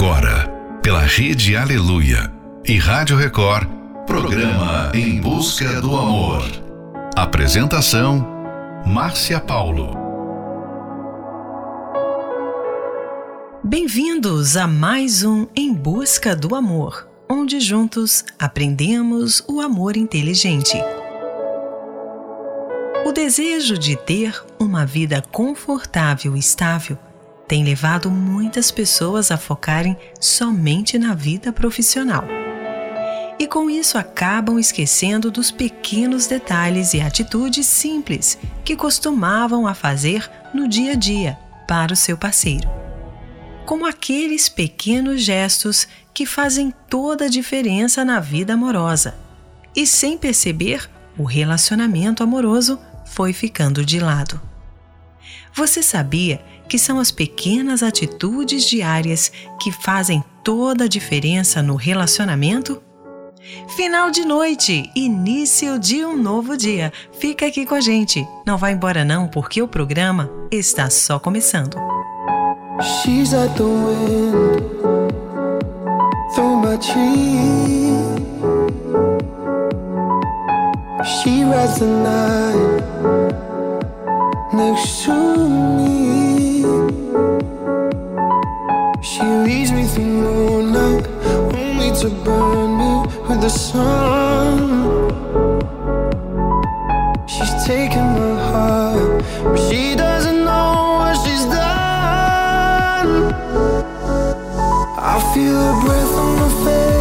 Agora, pela Rede Aleluia e Rádio Record, programa Em Busca do Amor. Apresentação: Márcia Paulo. Bem-vindos a mais um Em Busca do Amor, onde juntos aprendemos o amor inteligente. O desejo de ter uma vida confortável e estável tem levado muitas pessoas a focarem somente na vida profissional. E com isso acabam esquecendo dos pequenos detalhes e atitudes simples que costumavam a fazer no dia a dia para o seu parceiro. Como aqueles pequenos gestos que fazem toda a diferença na vida amorosa. E sem perceber, o relacionamento amoroso foi ficando de lado. Você sabia que são as pequenas atitudes diárias que fazem toda a diferença no relacionamento? Final de noite, início de um novo dia. Fica aqui com a gente. Não vá embora não, porque o programa está só começando. She's at the wind my tree. She rides the night next to me. She leads me through moonlight, only to burn me with the sun. She's taking my heart, but she doesn't know what she's done. I feel her breath on my face.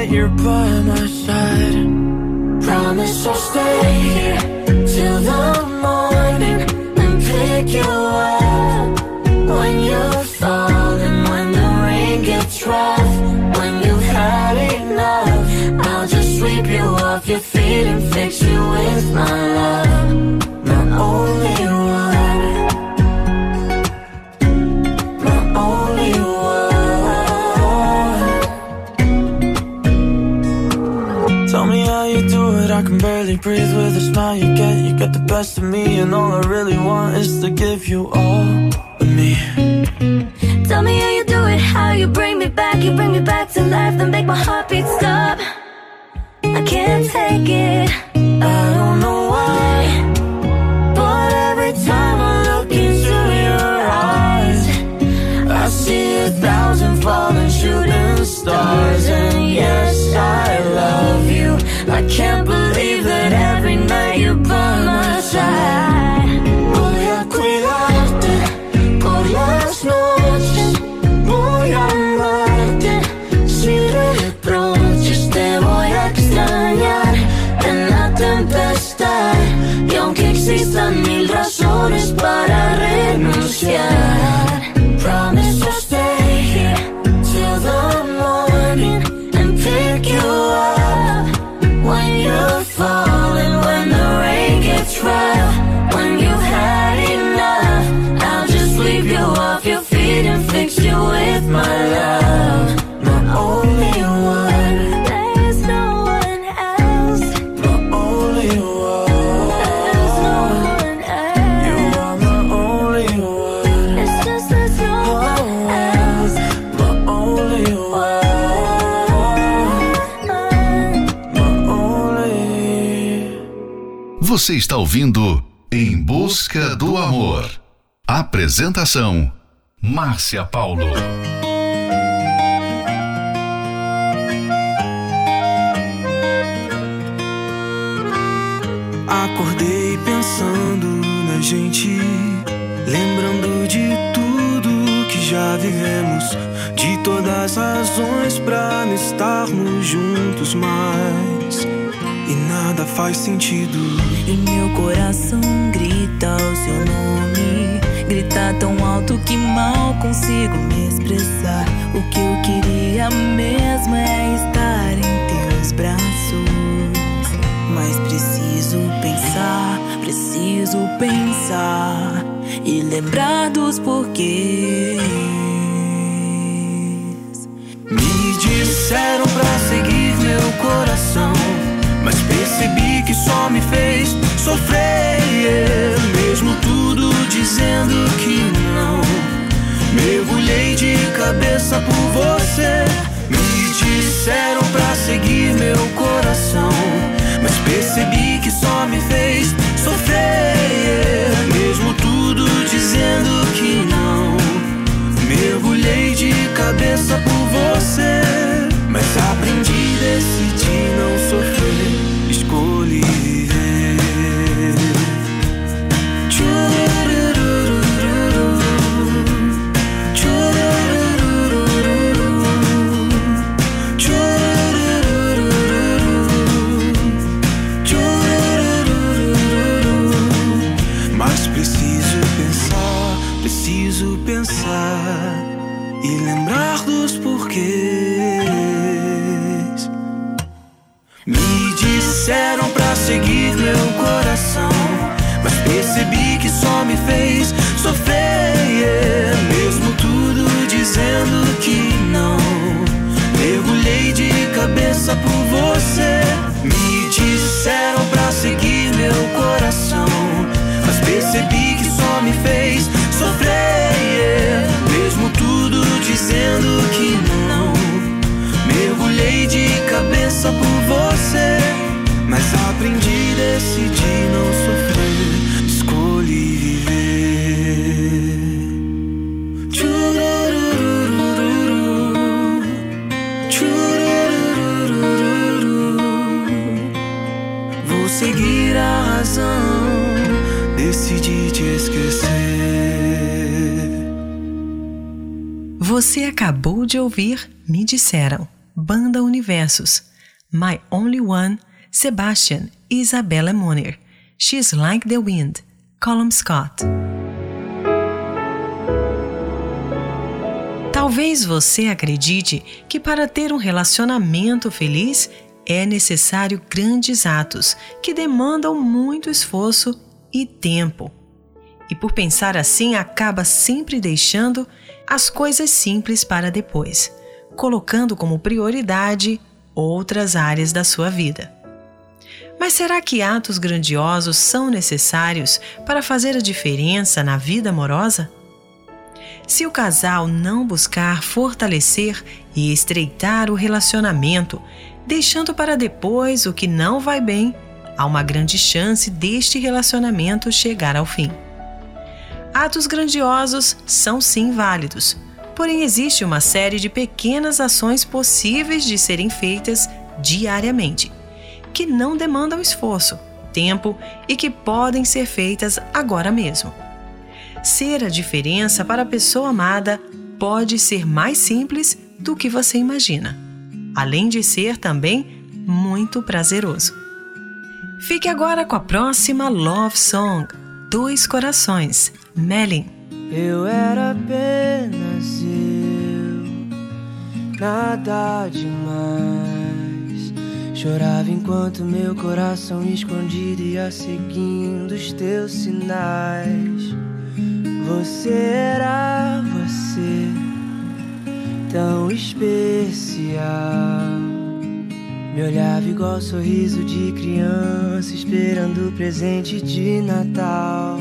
Night you're by my side. Promise I'll stay here till the morning and pick you up when you're falling, when the rain gets rough, when you've had enough. I'll just sweep you off your feet and fix you with my love, my only get. The best of me, and all I really want is to give you all of me. Tell me how you do it, how you bring me back, you bring me back to life, then make my heartbeat stop. I can't take it, I don't know why. But every time I look into your eyes, I see a thousand falling shooting stars. And yes, I love you. I can't believe that every night you're try. Você está ouvindo Em Busca do Amor. Apresentação: Márcia Paulo. Acordei pensando na gente, lembrando de tudo que já vivemos, de todas as razões pra não estarmos juntos mais. E nada faz sentido. E meu coração grita o seu nome. Grita tão alto que mal consigo me expressar. O que eu queria mesmo é estar em teus braços. Mas preciso pensar, preciso pensar e lembrar dos porquês. Me disseram pra seguir meu coração, mas percebi que só me fez sofrer. Mesmo tudo dizendo que não, mergulhei de cabeça por você. Me disseram pra seguir meu coração, mas percebi que só me fez sofrer. Mesmo tudo dizendo que não. Mergulhei de cabeça por você, mas aprendi, decidi de ouvir Me Disseram, Banda Universos, My Only One, Sebastian Isabella Moner, She's Like the Wind, Colum Scott. Talvez você acredite que para ter um relacionamento feliz é necessário grandes atos que demandam muito esforço e tempo. E por pensar assim, acaba sempre deixando as coisas simples para depois, colocando como prioridade outras áreas da sua vida. Mas será que atos grandiosos são necessários para fazer a diferença na vida amorosa? Se o casal não buscar fortalecer e estreitar o relacionamento, deixando para depois o que não vai bem, há uma grande chance deste relacionamento chegar ao fim. Atos grandiosos são sim válidos, porém existe uma série de pequenas ações possíveis de serem feitas diariamente, que não demandam esforço, tempo e que podem ser feitas agora mesmo. Ser a diferença para a pessoa amada pode ser mais simples do que você imagina, além de ser também muito prazeroso. Fique agora com a próxima Love Song, Dois Corações, Melin. Eu era apenas eu, nada demais. Chorava enquanto meu coração escondido ia seguindo os teus sinais. Você era você, tão especial. Me olhava igual sorriso de criança, esperando o presente de Natal.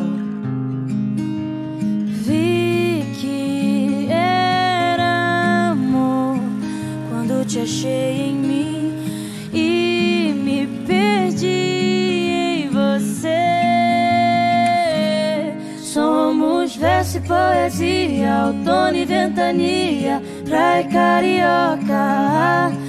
Vi que era amor quando te achei em mim e me perdi em você. Somos verso e poesia, outono e ventania, praia e carioca.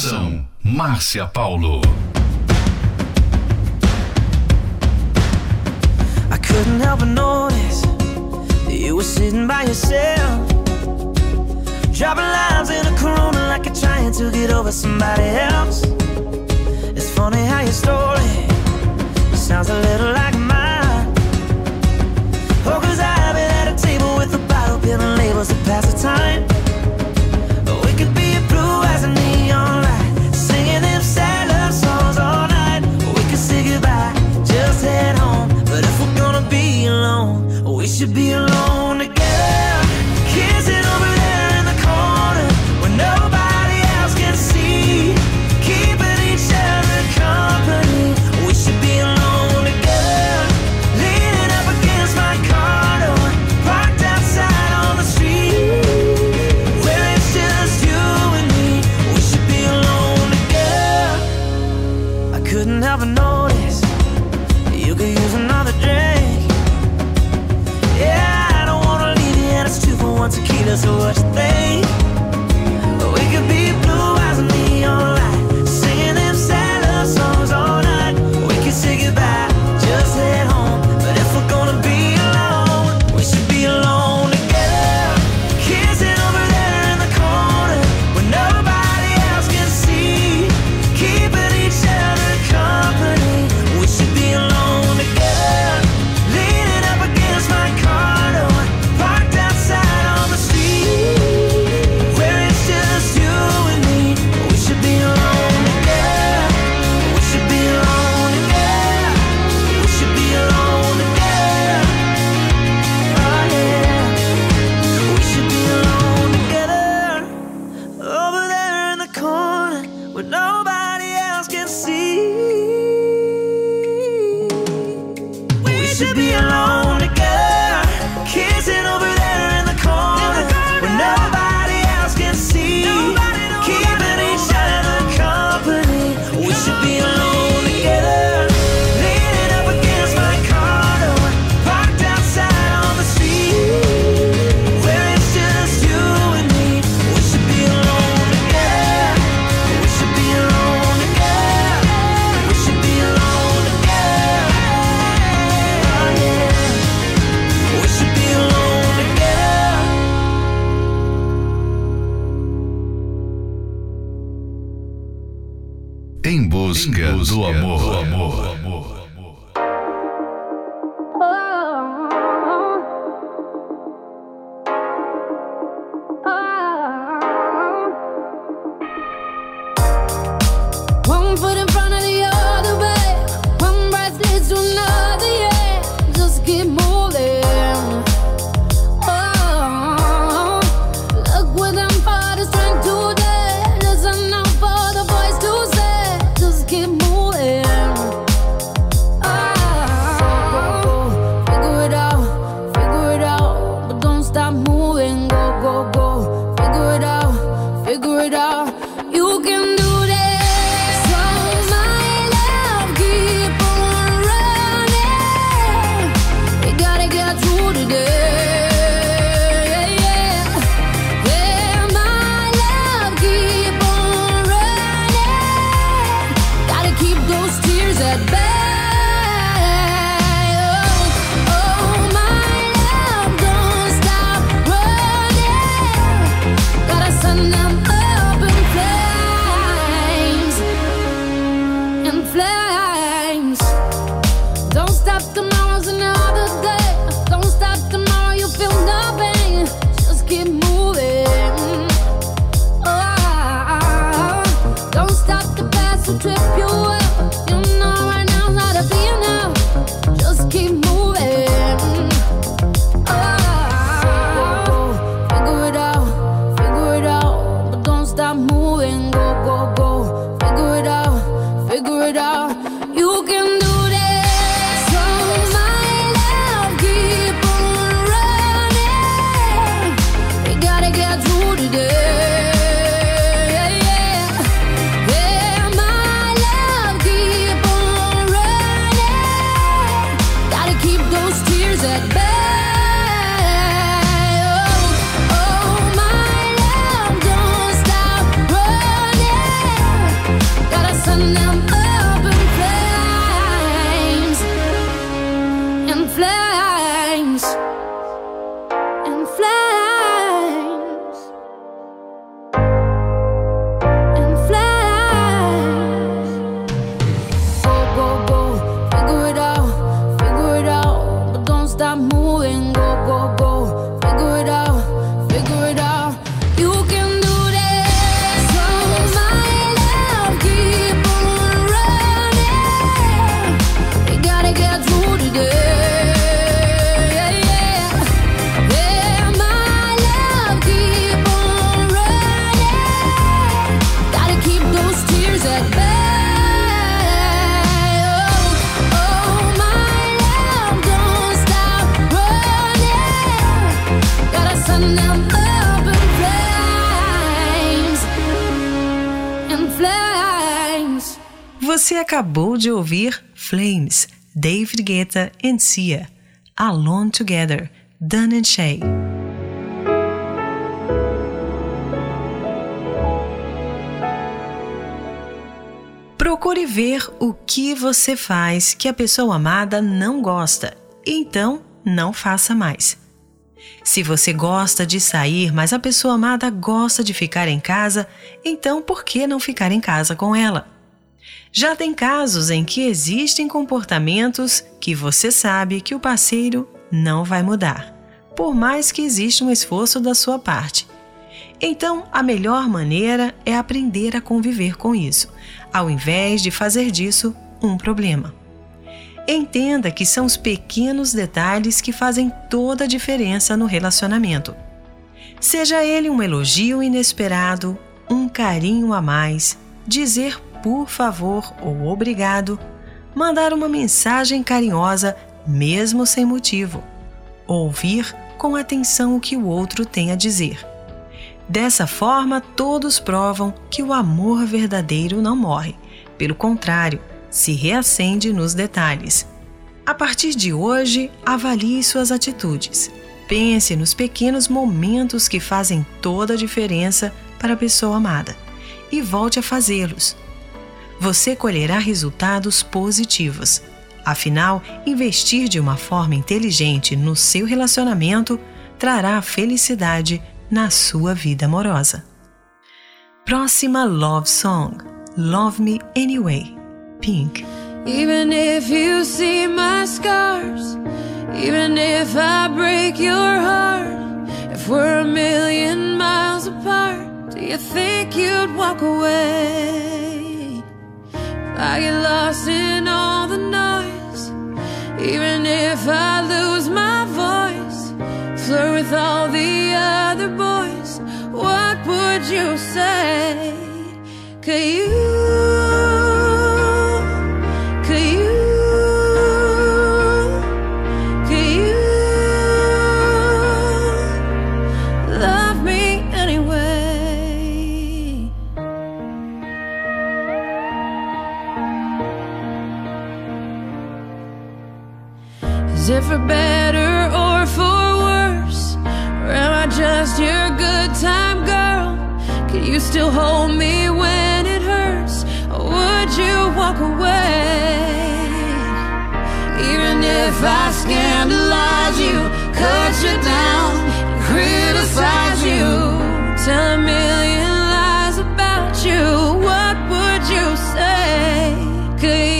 Apresentação: Márcia Paulo. I couldn't help but notice that you were sitting by yourself. Dropping lines in a corona like you're trying to get over somebody else. It's funny how your story sounds a little like mine. Oh, cause I've been at a table with a bottle, labels to pass the time. Should be alone acabou de ouvir Flames, David Guetta e Sia, Alone Together, Dan and Shay. Procure ver o que você faz que a pessoa amada não gosta, então não faça mais. Se você gosta de sair, mas a pessoa amada gosta de ficar em casa, então por que não ficar em casa com ela? Já tem casos em que existem comportamentos que você sabe que o parceiro não vai mudar, por mais que exista um esforço da sua parte. Então, a melhor maneira é aprender a conviver com isso, ao invés de fazer disso um problema. Entenda que são os pequenos detalhes que fazem toda a diferença no relacionamento. Seja ele um elogio inesperado, um carinho a mais, dizer por favor ou obrigado, mandar uma mensagem carinhosa mesmo sem motivo, ouvir com atenção o que o outro tem a dizer. Dessa forma, todos provam que o amor verdadeiro não morre, pelo contrário, se reacende nos detalhes. A partir de hoje, avalie suas atitudes. Pense nos pequenos momentos que fazem toda a diferença para a pessoa amada e volte a fazê-los. Você colherá resultados positivos. Afinal, investir de uma forma inteligente no seu relacionamento trará felicidade na sua vida amorosa. Próxima Love Song: Love Me Anyway, Pink. Even if you see my scars, even if I break your heart, if we're a million miles apart, do you think you'd walk away? I get lost in all the noise, even if I lose my voice, flirt with all the other boys, what would you say? Could you? For better or for worse? Or am I just your good time girl? Can you still hold me when it hurts? Or would you walk away? Even if I scandalize you, cut you down, criticize you, tell a million lies about you, what would you say? Could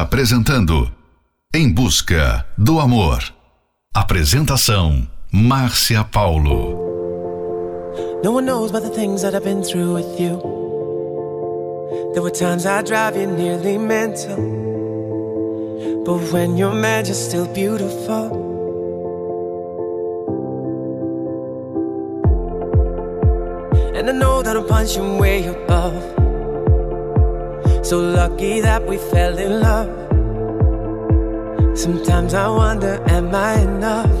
apresentando Em Busca do Amor. Apresentação: Márcia Paulo. No one knows about the things that I've been through with you. There were times I drive you nearly mental. But when you're mad, you're still beautiful. And I know that I'm punching way above. So lucky that we fell in love. Sometimes I wonder, am I enough?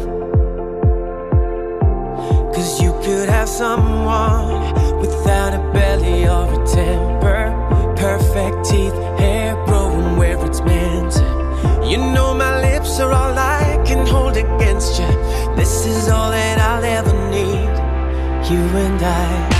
Cause you could have someone without a belly or a temper. Perfect teeth, hair growing where it's meant. You know my lips are all I can hold against you. This is all that I'll ever need. You and I.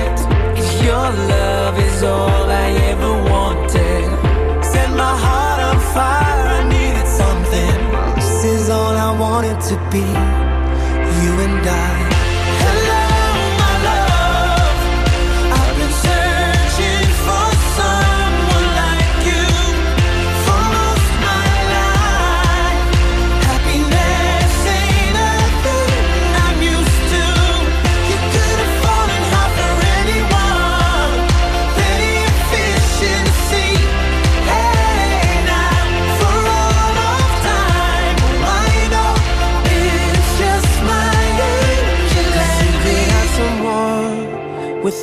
Your love is all I ever wanted. Set my heart on fire, I needed something. This is all I wanted to be, you and I.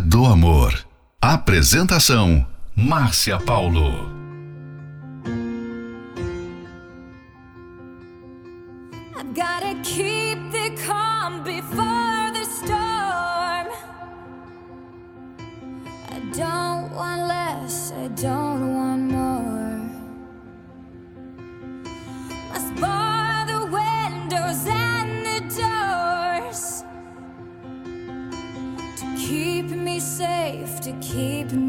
do amor. Apresentação: Márcia Paulo. Keep the before the storm. Don't want less, I don't want more. The windows keep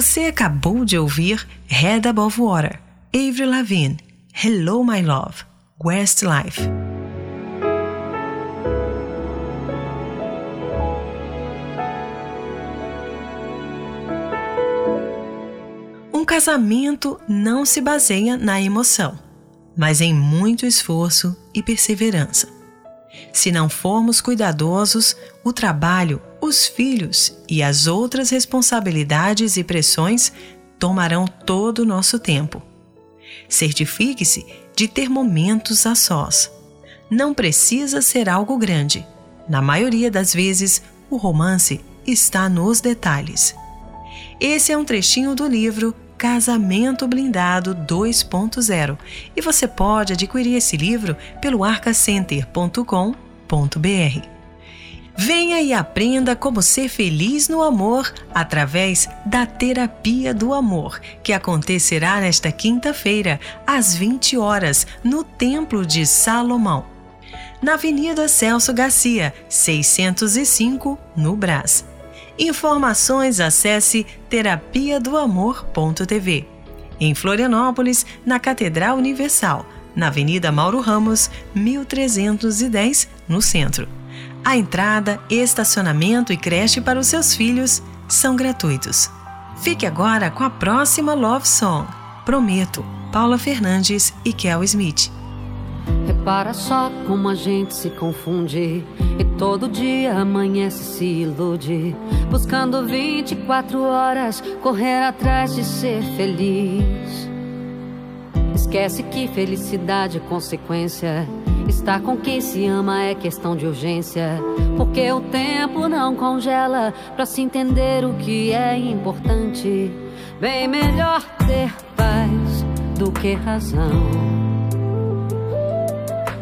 Você acabou de ouvir Head Above Water, Avril Lavigne, Hello My Love, Westlife. Um casamento não se baseia na emoção, mas em muito esforço e perseverança. Se não formos cuidadosos, o trabalho os filhos e as outras responsabilidades e pressões tomarão todo o nosso tempo. Certifique-se de ter momentos a sós. Não precisa ser algo grande. Na maioria das vezes, o romance está nos detalhes. Esse é um trechinho do livro Casamento Blindado 2.0 e você pode adquirir esse livro pelo arcacenter.com.br. Venha e aprenda como ser feliz no amor através da Terapia do Amor, que acontecerá nesta quinta-feira, às 20 horas, no Templo de Salomão, na Avenida Celso Garcia, 605, no Brás. Informações acesse terapia do amor.tv. Em Florianópolis, na Catedral Universal, na Avenida Mauro Ramos, 1310, no centro. A entrada, estacionamento e creche para os seus filhos são gratuitos. Fique agora com a próxima Love Song. Prometo, Paula Fernandes e Kel Smith. Repara só como a gente se confunde e todo dia amanhece se ilude, buscando 24 horas correr atrás de ser feliz. Esquece que felicidade é consequência Estar com quem se ama é questão de urgência. Porque o tempo não congela pra se entender o que é importante. Bem melhor ter paz do que razão.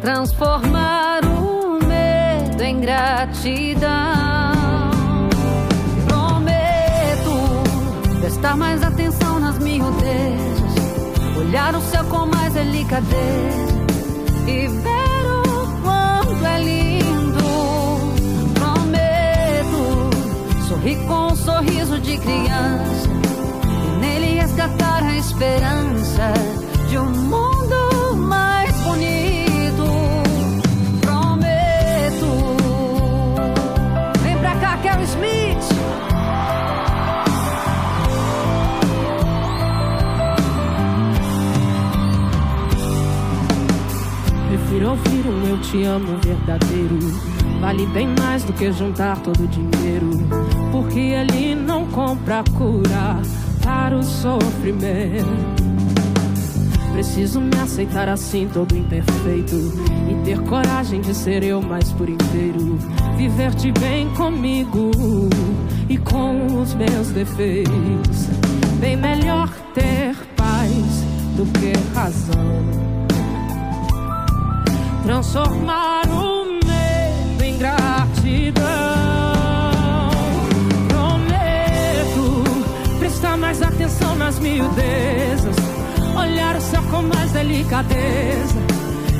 Transformar o medo em gratidão. Prometo prestar mais atenção nas miudezas. Olhar o céu com mais delicadeza e ver é lindo. Prometo sorrir com um sorriso de criança e nele resgatar a esperança de um mundo ouvir um eu te amo verdadeiro. Vale bem mais do que juntar todo o dinheiro. Porque ele não compra cura para o sofrimento. Preciso me aceitar assim, todo imperfeito. E ter coragem de ser eu mais por inteiro. Viver de bem comigo e com os meus defeitos. Bem melhor ter paz do que razão. Transformar o medo em gratidão. Prometo prestar mais atenção nas miudezas. Olhar o céu com mais delicadeza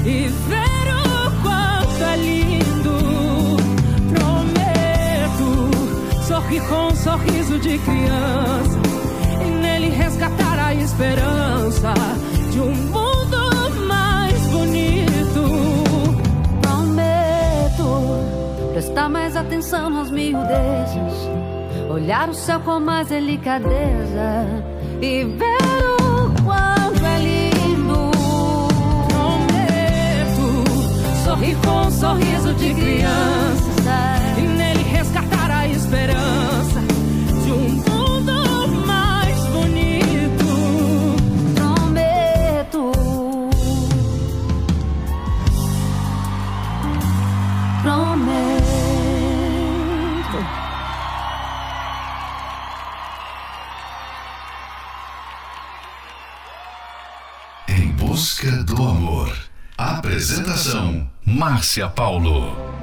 e ver o quanto é lindo. Prometo sorrir com um sorriso de criança e nele resgatar a esperança de um mundo prestar mais atenção nas miudezas, olhar o céu com mais delicadeza e ver o quanto é lindo. Prometo sorrir com um sorriso de criança Márcia Paulo.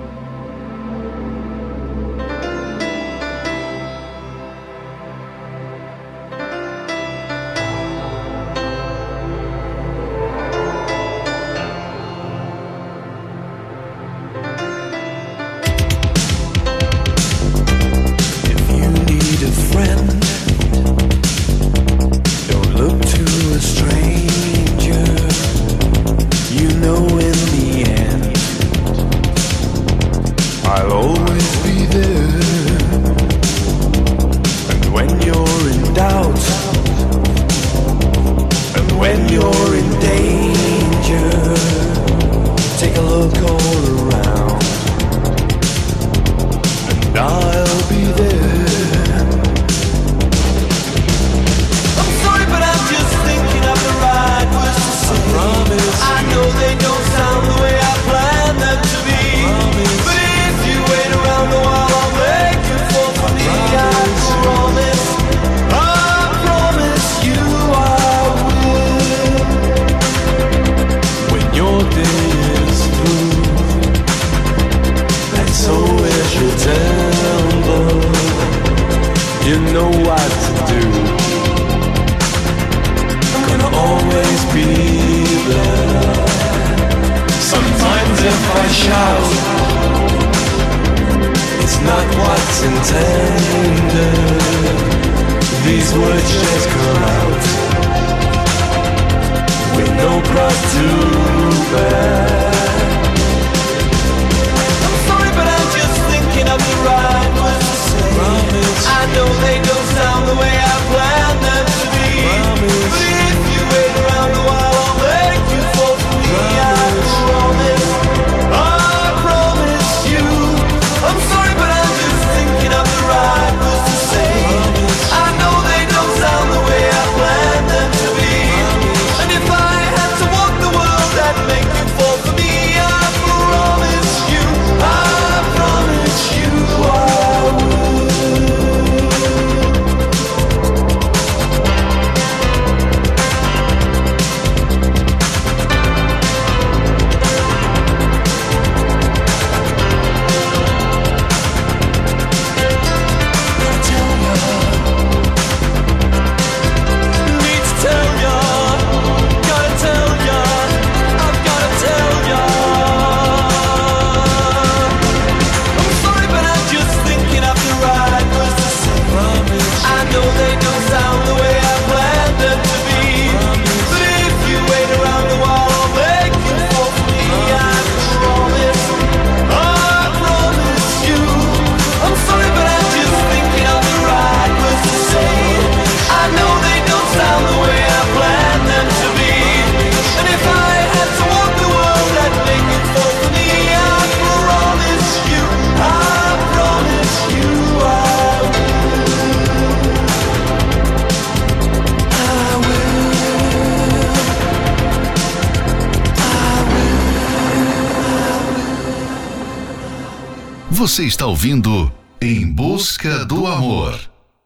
Você está ouvindo Em Busca do Amor.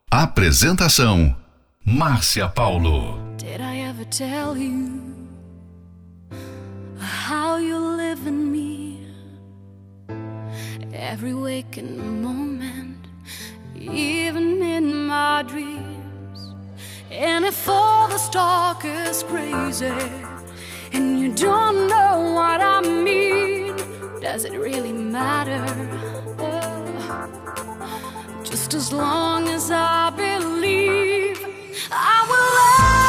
Apresentação: Márcia Paulo. Did I ever tell you how you live in me? Every waking moment, even in my dreams. And if all the talk is crazy and you don't know what I mean, does it really matter? just as long as I believe I will love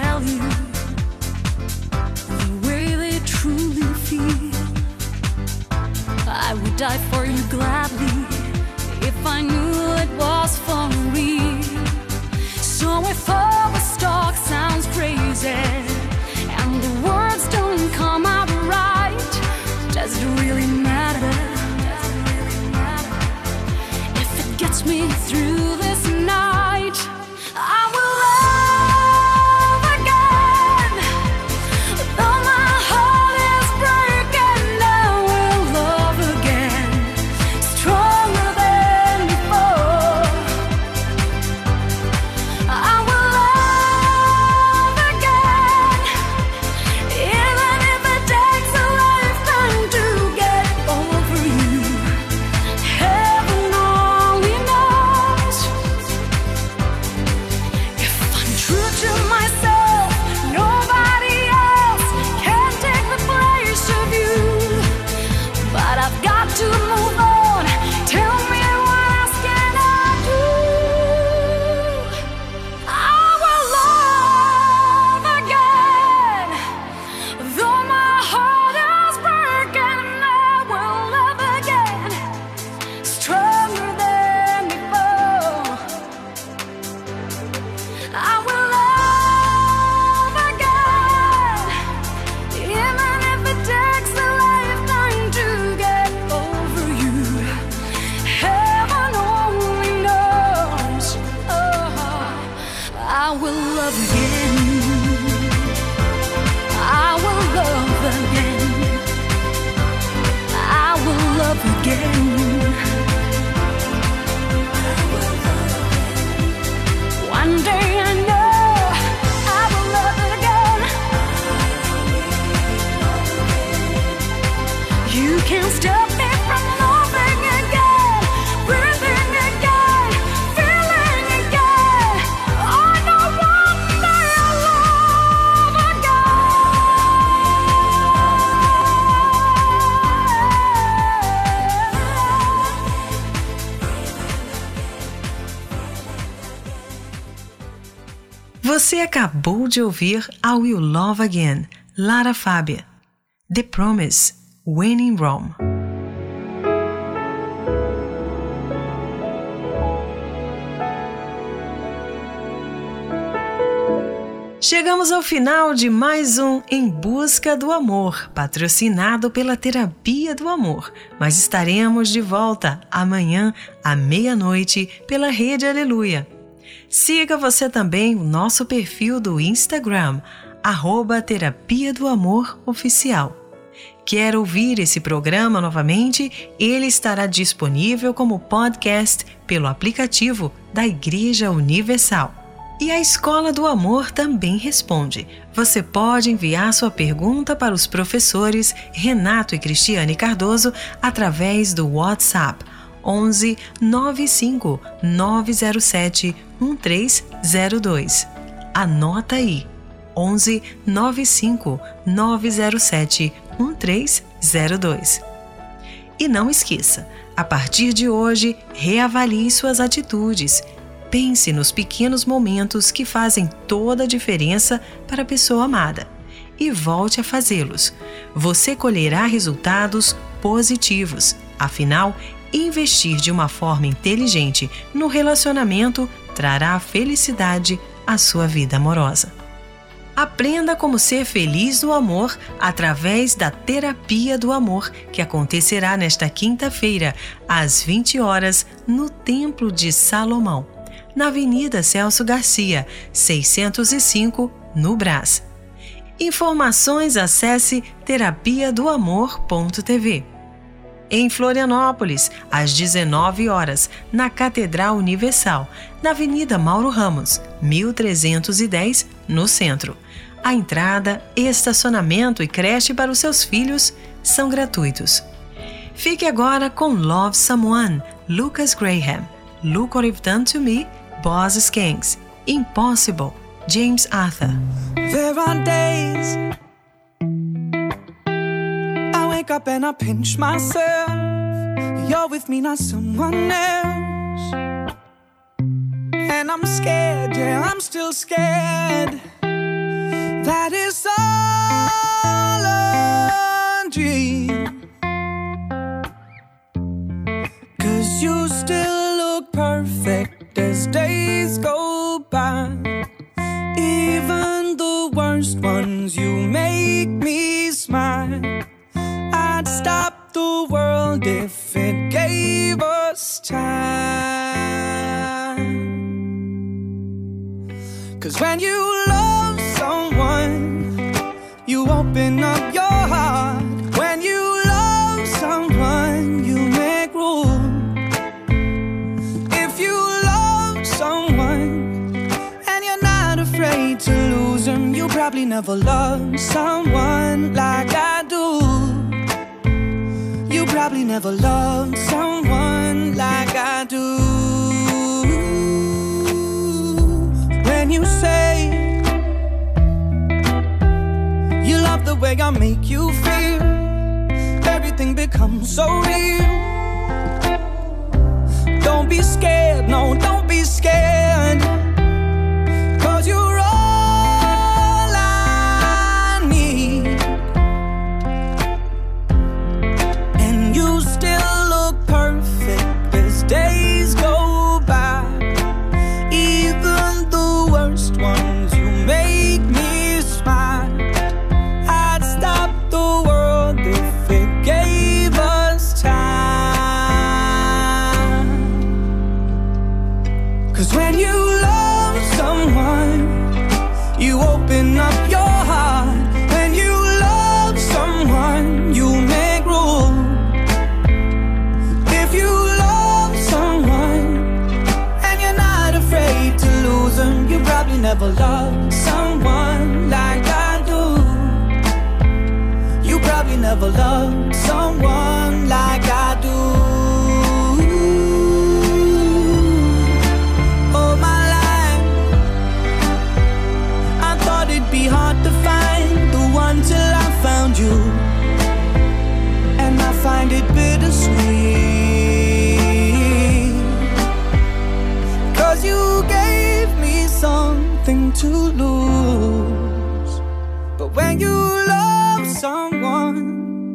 tell you the way they truly feel. I would die for you gladly if I knew it was for real. So if all the talk sounds crazy and the words don't come out right, does it really matter? If it gets me through Você acabou de ouvir I Will Love Again, Lara Fábia. The Promise, When in Rome. Chegamos ao final de mais um Em Busca do Amor, patrocinado pela Terapia do Amor. Mas estaremos de volta amanhã à meia-noite pela Rede Aleluia. Siga você também o nosso perfil do Instagram, arroba Terapia do Amor Oficial. Quer ouvir esse programa novamente? Ele estará disponível como podcast pelo aplicativo da Igreja Universal. E a Escola do Amor também responde. Você pode enviar sua pergunta para os professores Renato e Cristiane Cardoso através do WhatsApp 11 95 907 1302. Anota aí. 11 95 907 1302. E não esqueça, a partir de hoje, reavalie suas atitudes. Pense nos pequenos momentos que fazem toda a diferença para a pessoa amada e volte a fazê-los. Você colherá resultados positivos. Afinal, investir de uma forma inteligente no relacionamento trará felicidade à sua vida amorosa. Aprenda como ser feliz no amor através da Terapia do Amor, que acontecerá nesta quinta-feira, às 20 horas, no Templo de Salomão na Avenida Celso Garcia, 605, no Brás. Informações acesse terapia do amor.tv. Em Florianópolis, às 19 horas, na Catedral Universal, na Avenida Mauro Ramos, 1310, no centro. A entrada, estacionamento e creche para os seus filhos são gratuitos. Fique agora com Love Someone, Lucas Graham. Look What You've Done to Me Boss Skanks, Impossible, James Arthur. There are days I wake up and I pinch myself. You're with me, not someone else. And I'm scared, yeah, I'm still scared. That is all a dream. Cause you still look perfect as days go by. Even the worst ones, you make me smile. I'd stop the world if it gave us time. Cause when you open up your heart. When you love someone, you make room. If you love someone and you're not afraid to lose them, you probably never loved someone like I do. You probably never loved someone like I do. When you say love the way I make you feel, everything becomes so real. Don't be scared, no, don't be scared. To lose. But when you love someone,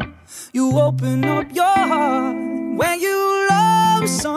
you open up your heart. When you love someone,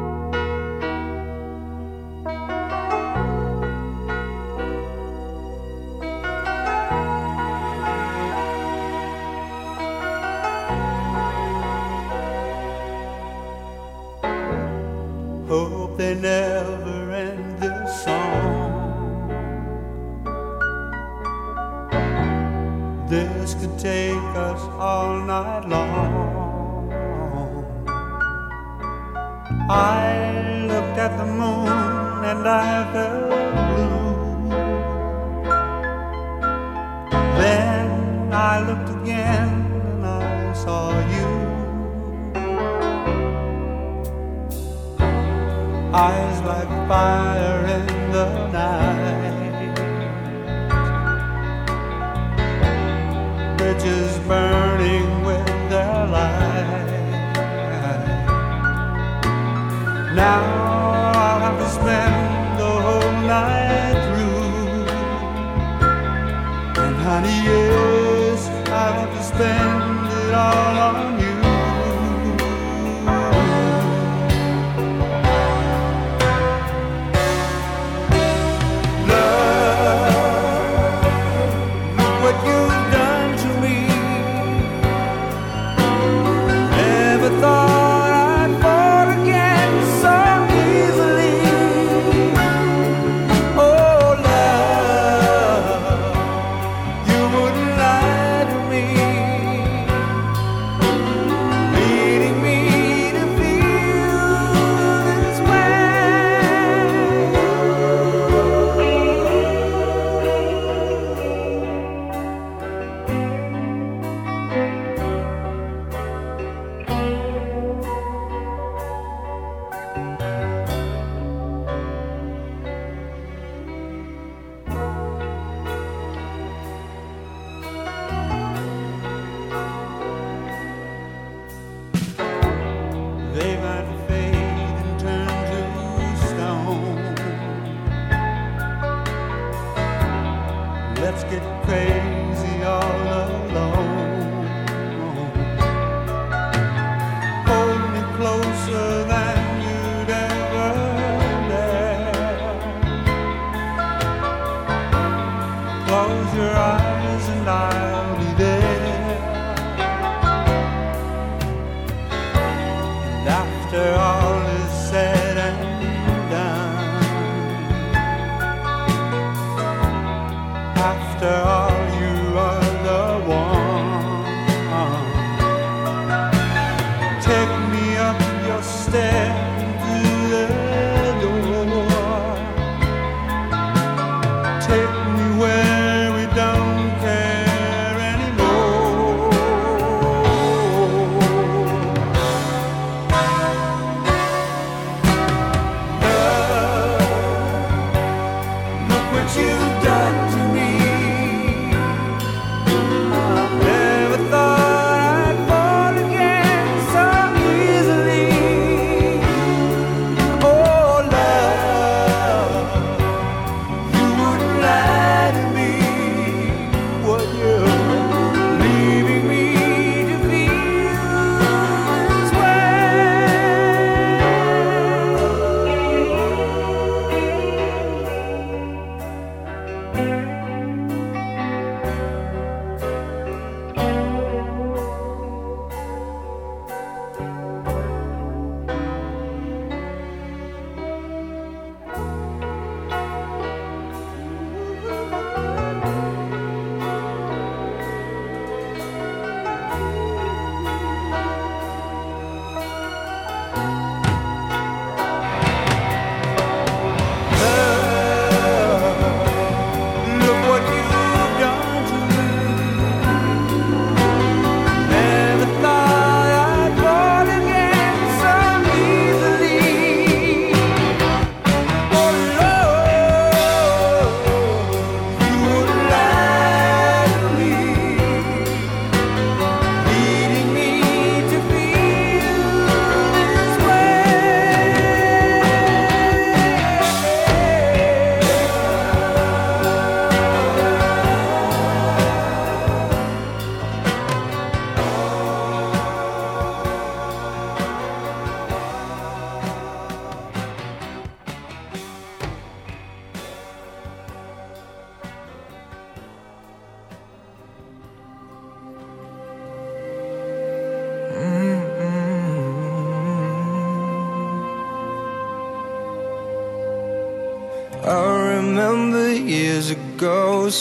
sleep.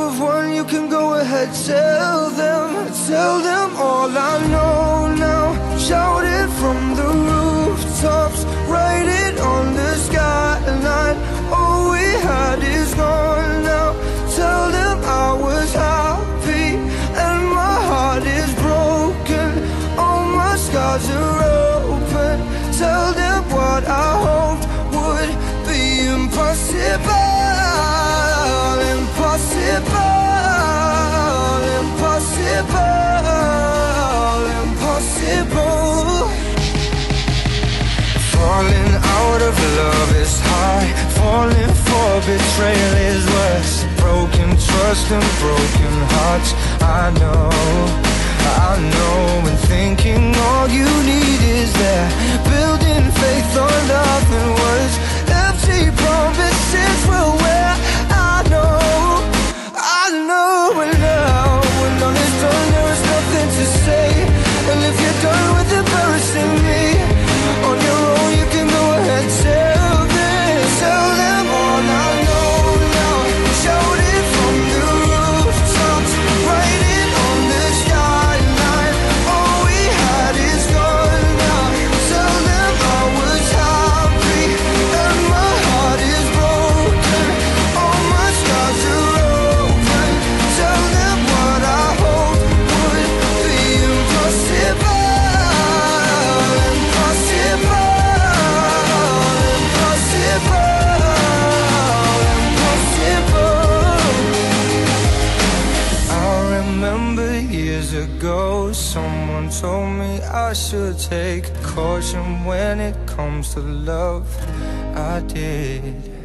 have won, you can go ahead. Tell them, tell them all I know now. Shout it from the rooftops Write it on the skyline. All we had is gone now. Tell them I was happy And my heart is broken. All my scars are open. Tell them what I hoped would be impossible Impossible love is hard falling for betrayal is worse. Broken trust and broken hearts. I know, I know And thinking all you need is that Building faith on nothing words Empty promises to love I did